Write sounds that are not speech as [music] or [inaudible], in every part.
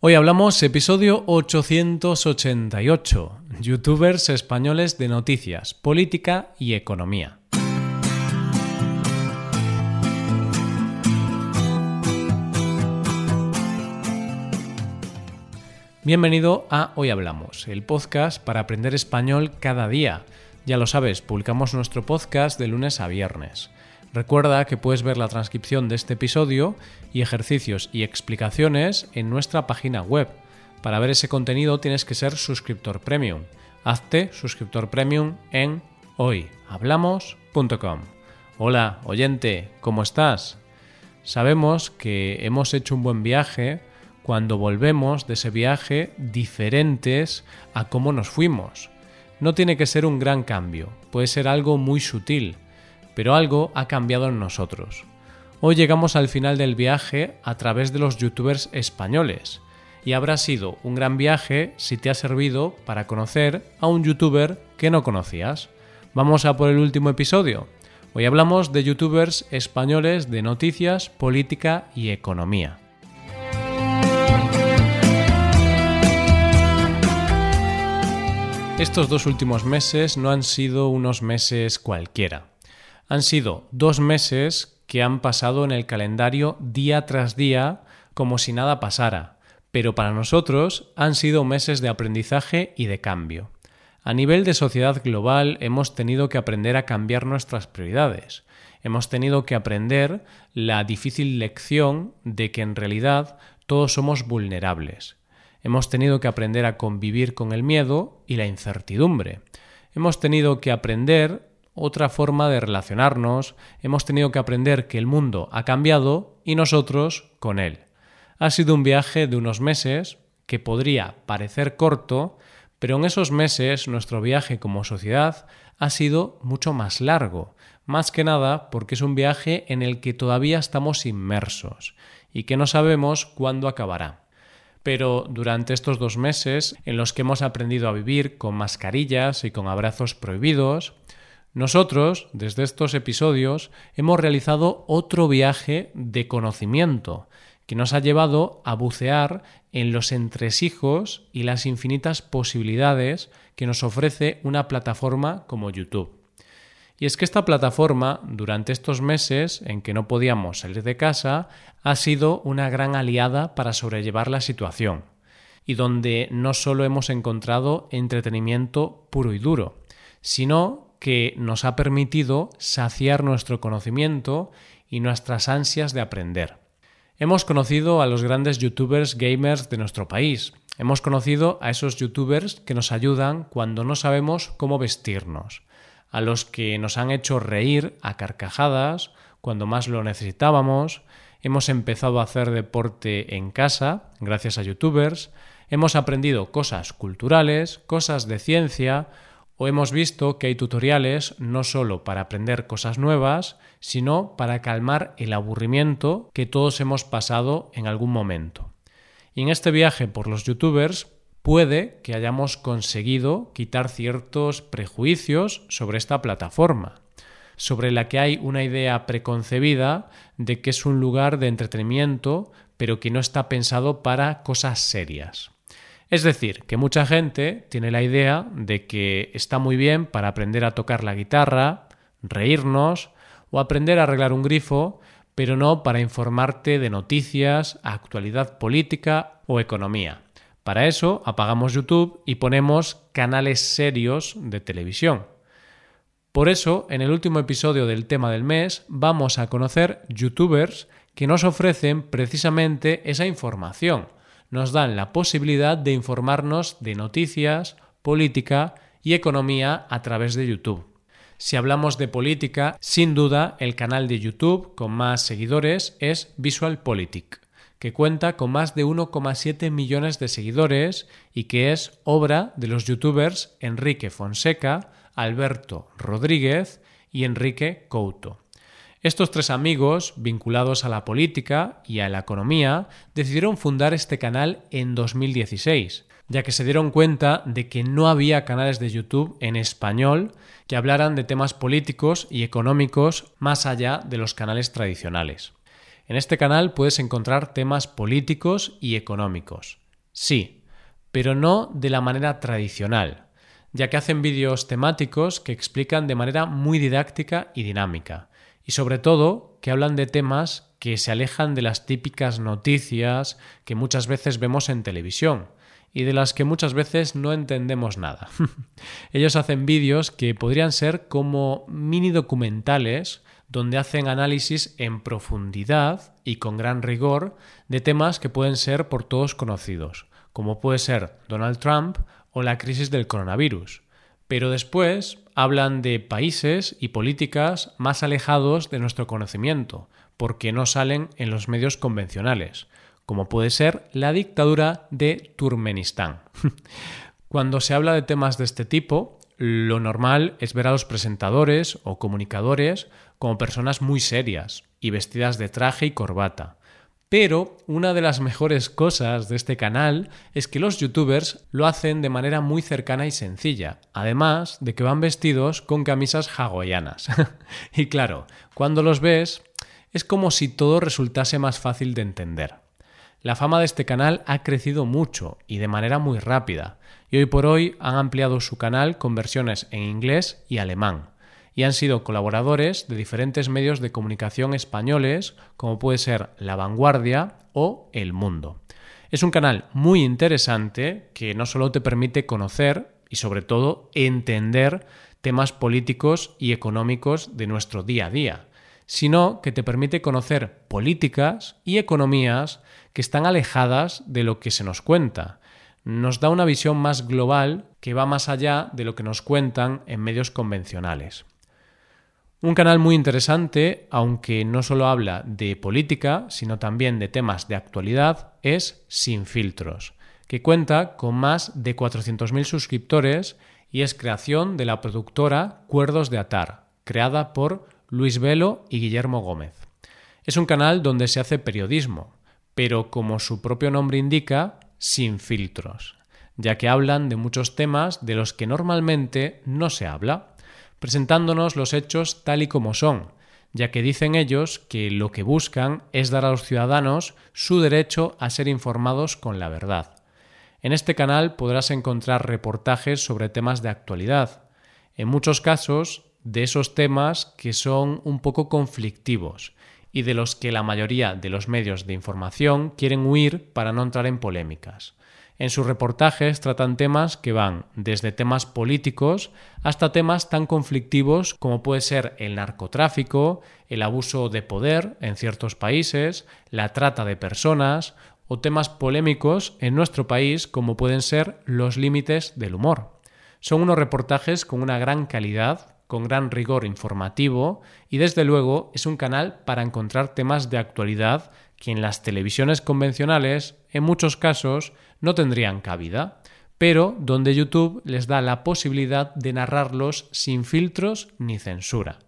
Hoy hablamos episodio 888, youtubers españoles de noticias, política y economía. Bienvenido a Hoy Hablamos, el podcast para aprender español cada día. Ya lo sabes, publicamos nuestro podcast de lunes a viernes. Recuerda que puedes ver la transcripción de este episodio y ejercicios y explicaciones en nuestra página web. Para ver ese contenido tienes que ser suscriptor premium. Hazte suscriptor premium en hoyhablamos.com. Hola, oyente, ¿cómo estás? Sabemos que hemos hecho un buen viaje cuando volvemos de ese viaje diferentes a cómo nos fuimos. No tiene que ser un gran cambio, puede ser algo muy sutil pero algo ha cambiado en nosotros. Hoy llegamos al final del viaje a través de los youtubers españoles, y habrá sido un gran viaje si te ha servido para conocer a un youtuber que no conocías. Vamos a por el último episodio. Hoy hablamos de youtubers españoles de noticias, política y economía. Estos dos últimos meses no han sido unos meses cualquiera. Han sido dos meses que han pasado en el calendario día tras día como si nada pasara, pero para nosotros han sido meses de aprendizaje y de cambio. A nivel de sociedad global hemos tenido que aprender a cambiar nuestras prioridades. Hemos tenido que aprender la difícil lección de que en realidad todos somos vulnerables. Hemos tenido que aprender a convivir con el miedo y la incertidumbre. Hemos tenido que aprender otra forma de relacionarnos, hemos tenido que aprender que el mundo ha cambiado y nosotros con él. Ha sido un viaje de unos meses que podría parecer corto, pero en esos meses nuestro viaje como sociedad ha sido mucho más largo, más que nada porque es un viaje en el que todavía estamos inmersos y que no sabemos cuándo acabará. Pero durante estos dos meses en los que hemos aprendido a vivir con mascarillas y con abrazos prohibidos, nosotros, desde estos episodios, hemos realizado otro viaje de conocimiento que nos ha llevado a bucear en los entresijos y las infinitas posibilidades que nos ofrece una plataforma como YouTube. Y es que esta plataforma, durante estos meses en que no podíamos salir de casa, ha sido una gran aliada para sobrellevar la situación, y donde no solo hemos encontrado entretenimiento puro y duro, sino que nos ha permitido saciar nuestro conocimiento y nuestras ansias de aprender. Hemos conocido a los grandes youtubers gamers de nuestro país. Hemos conocido a esos youtubers que nos ayudan cuando no sabemos cómo vestirnos, a los que nos han hecho reír a carcajadas cuando más lo necesitábamos. Hemos empezado a hacer deporte en casa gracias a youtubers. Hemos aprendido cosas culturales, cosas de ciencia, o hemos visto que hay tutoriales no solo para aprender cosas nuevas, sino para calmar el aburrimiento que todos hemos pasado en algún momento. Y en este viaje por los youtubers puede que hayamos conseguido quitar ciertos prejuicios sobre esta plataforma, sobre la que hay una idea preconcebida de que es un lugar de entretenimiento, pero que no está pensado para cosas serias. Es decir, que mucha gente tiene la idea de que está muy bien para aprender a tocar la guitarra, reírnos o aprender a arreglar un grifo, pero no para informarte de noticias, actualidad política o economía. Para eso apagamos YouTube y ponemos canales serios de televisión. Por eso, en el último episodio del tema del mes, vamos a conocer youtubers que nos ofrecen precisamente esa información nos dan la posibilidad de informarnos de noticias, política y economía a través de YouTube. Si hablamos de política, sin duda el canal de YouTube con más seguidores es VisualPolitik, que cuenta con más de 1,7 millones de seguidores y que es obra de los youtubers Enrique Fonseca, Alberto Rodríguez y Enrique Couto. Estos tres amigos, vinculados a la política y a la economía, decidieron fundar este canal en 2016, ya que se dieron cuenta de que no había canales de YouTube en español que hablaran de temas políticos y económicos más allá de los canales tradicionales. En este canal puedes encontrar temas políticos y económicos. Sí, pero no de la manera tradicional, ya que hacen vídeos temáticos que explican de manera muy didáctica y dinámica, y sobre todo que hablan de temas que se alejan de las típicas noticias que muchas veces vemos en televisión, y de las que muchas veces no entendemos nada. [laughs] Ellos hacen vídeos que podrían ser como mini documentales donde hacen análisis en profundidad y con gran rigor de temas que pueden ser por todos conocidos, como puede ser Donald Trump o la crisis del coronavirus. Pero después hablan de países y políticas más alejados de nuestro conocimiento, porque no salen en los medios convencionales, como puede ser la dictadura de Turkmenistán. [laughs] Cuando se habla de temas de este tipo, lo normal es ver a los presentadores o comunicadores como personas muy serias y vestidas de traje y corbata. Pero una de las mejores cosas de este canal es que los youtubers lo hacen de manera muy cercana y sencilla, además de que van vestidos con camisas hawaianas. [laughs] y claro, cuando los ves es como si todo resultase más fácil de entender. La fama de este canal ha crecido mucho y de manera muy rápida, y hoy por hoy han ampliado su canal con versiones en inglés y alemán, y han sido colaboradores de diferentes medios de comunicación españoles, como puede ser La Vanguardia o El Mundo. Es un canal muy interesante que no solo te permite conocer y sobre todo entender temas políticos y económicos de nuestro día a día, sino que te permite conocer políticas y economías que están alejadas de lo que se nos cuenta. Nos da una visión más global que va más allá de lo que nos cuentan en medios convencionales. Un canal muy interesante, aunque no solo habla de política, sino también de temas de actualidad, es Sin Filtros, que cuenta con más de 400.000 suscriptores y es creación de la productora Cuerdos de Atar, creada por Luis Velo y Guillermo Gómez. Es un canal donde se hace periodismo, pero como su propio nombre indica, sin filtros, ya que hablan de muchos temas de los que normalmente no se habla, presentándonos los hechos tal y como son, ya que dicen ellos que lo que buscan es dar a los ciudadanos su derecho a ser informados con la verdad. En este canal podrás encontrar reportajes sobre temas de actualidad, en muchos casos de esos temas que son un poco conflictivos y de los que la mayoría de los medios de información quieren huir para no entrar en polémicas. En sus reportajes tratan temas que van desde temas políticos hasta temas tan conflictivos como puede ser el narcotráfico, el abuso de poder en ciertos países, la trata de personas o temas polémicos en nuestro país como pueden ser los límites del humor. Son unos reportajes con una gran calidad con gran rigor informativo y desde luego es un canal para encontrar temas de actualidad que en las televisiones convencionales en muchos casos no tendrían cabida, pero donde YouTube les da la posibilidad de narrarlos sin filtros ni censura.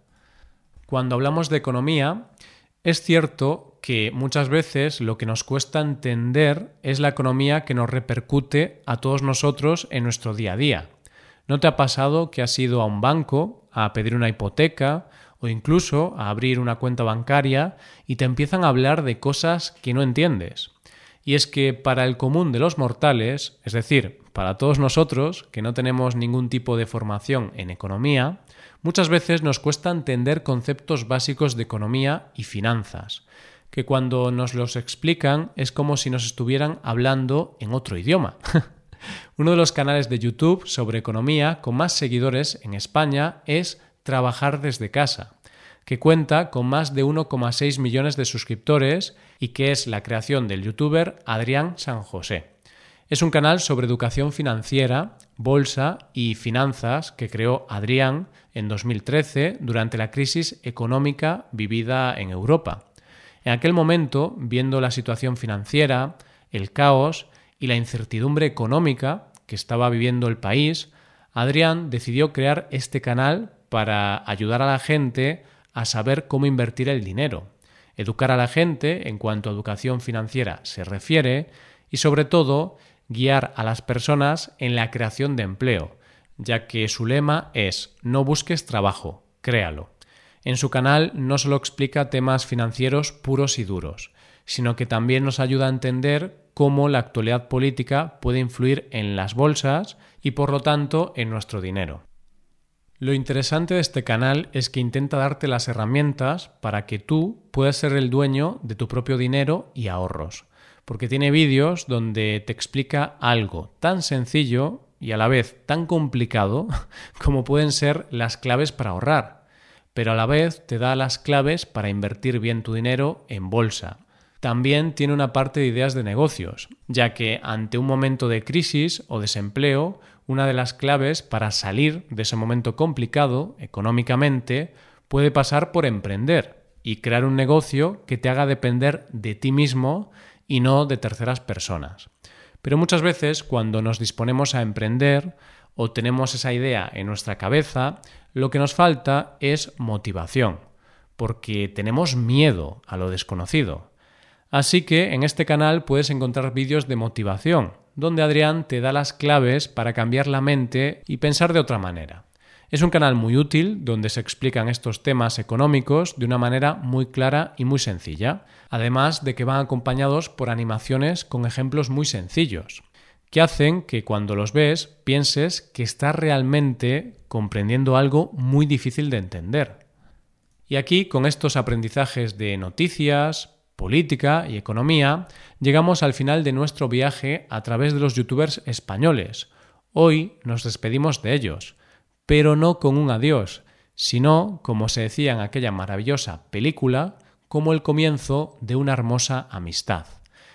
Cuando hablamos de economía, es cierto que muchas veces lo que nos cuesta entender es la economía que nos repercute a todos nosotros en nuestro día a día. ¿No te ha pasado que has ido a un banco a pedir una hipoteca o incluso a abrir una cuenta bancaria y te empiezan a hablar de cosas que no entiendes. Y es que para el común de los mortales, es decir, para todos nosotros que no tenemos ningún tipo de formación en economía, muchas veces nos cuesta entender conceptos básicos de economía y finanzas, que cuando nos los explican es como si nos estuvieran hablando en otro idioma. [laughs] Uno de los canales de YouTube sobre economía con más seguidores en España es Trabajar desde casa, que cuenta con más de 1,6 millones de suscriptores y que es la creación del youtuber Adrián San José. Es un canal sobre educación financiera, bolsa y finanzas que creó Adrián en 2013 durante la crisis económica vivida en Europa. En aquel momento, viendo la situación financiera, el caos y la incertidumbre económica que estaba viviendo el país, Adrián decidió crear este canal para ayudar a la gente a saber cómo invertir el dinero, educar a la gente en cuanto a educación financiera se refiere y sobre todo guiar a las personas en la creación de empleo, ya que su lema es no busques trabajo, créalo. En su canal no solo explica temas financieros puros y duros, sino que también nos ayuda a entender cómo la actualidad política puede influir en las bolsas y por lo tanto en nuestro dinero. Lo interesante de este canal es que intenta darte las herramientas para que tú puedas ser el dueño de tu propio dinero y ahorros, porque tiene vídeos donde te explica algo tan sencillo y a la vez tan complicado [laughs] como pueden ser las claves para ahorrar, pero a la vez te da las claves para invertir bien tu dinero en bolsa. También tiene una parte de ideas de negocios, ya que ante un momento de crisis o desempleo, una de las claves para salir de ese momento complicado económicamente puede pasar por emprender y crear un negocio que te haga depender de ti mismo y no de terceras personas. Pero muchas veces cuando nos disponemos a emprender o tenemos esa idea en nuestra cabeza, lo que nos falta es motivación, porque tenemos miedo a lo desconocido. Así que en este canal puedes encontrar vídeos de motivación, donde Adrián te da las claves para cambiar la mente y pensar de otra manera. Es un canal muy útil donde se explican estos temas económicos de una manera muy clara y muy sencilla, además de que van acompañados por animaciones con ejemplos muy sencillos, que hacen que cuando los ves pienses que estás realmente comprendiendo algo muy difícil de entender. Y aquí, con estos aprendizajes de noticias, política y economía, llegamos al final de nuestro viaje a través de los youtubers españoles. Hoy nos despedimos de ellos pero no con un adiós, sino, como se decía en aquella maravillosa película, como el comienzo de una hermosa amistad.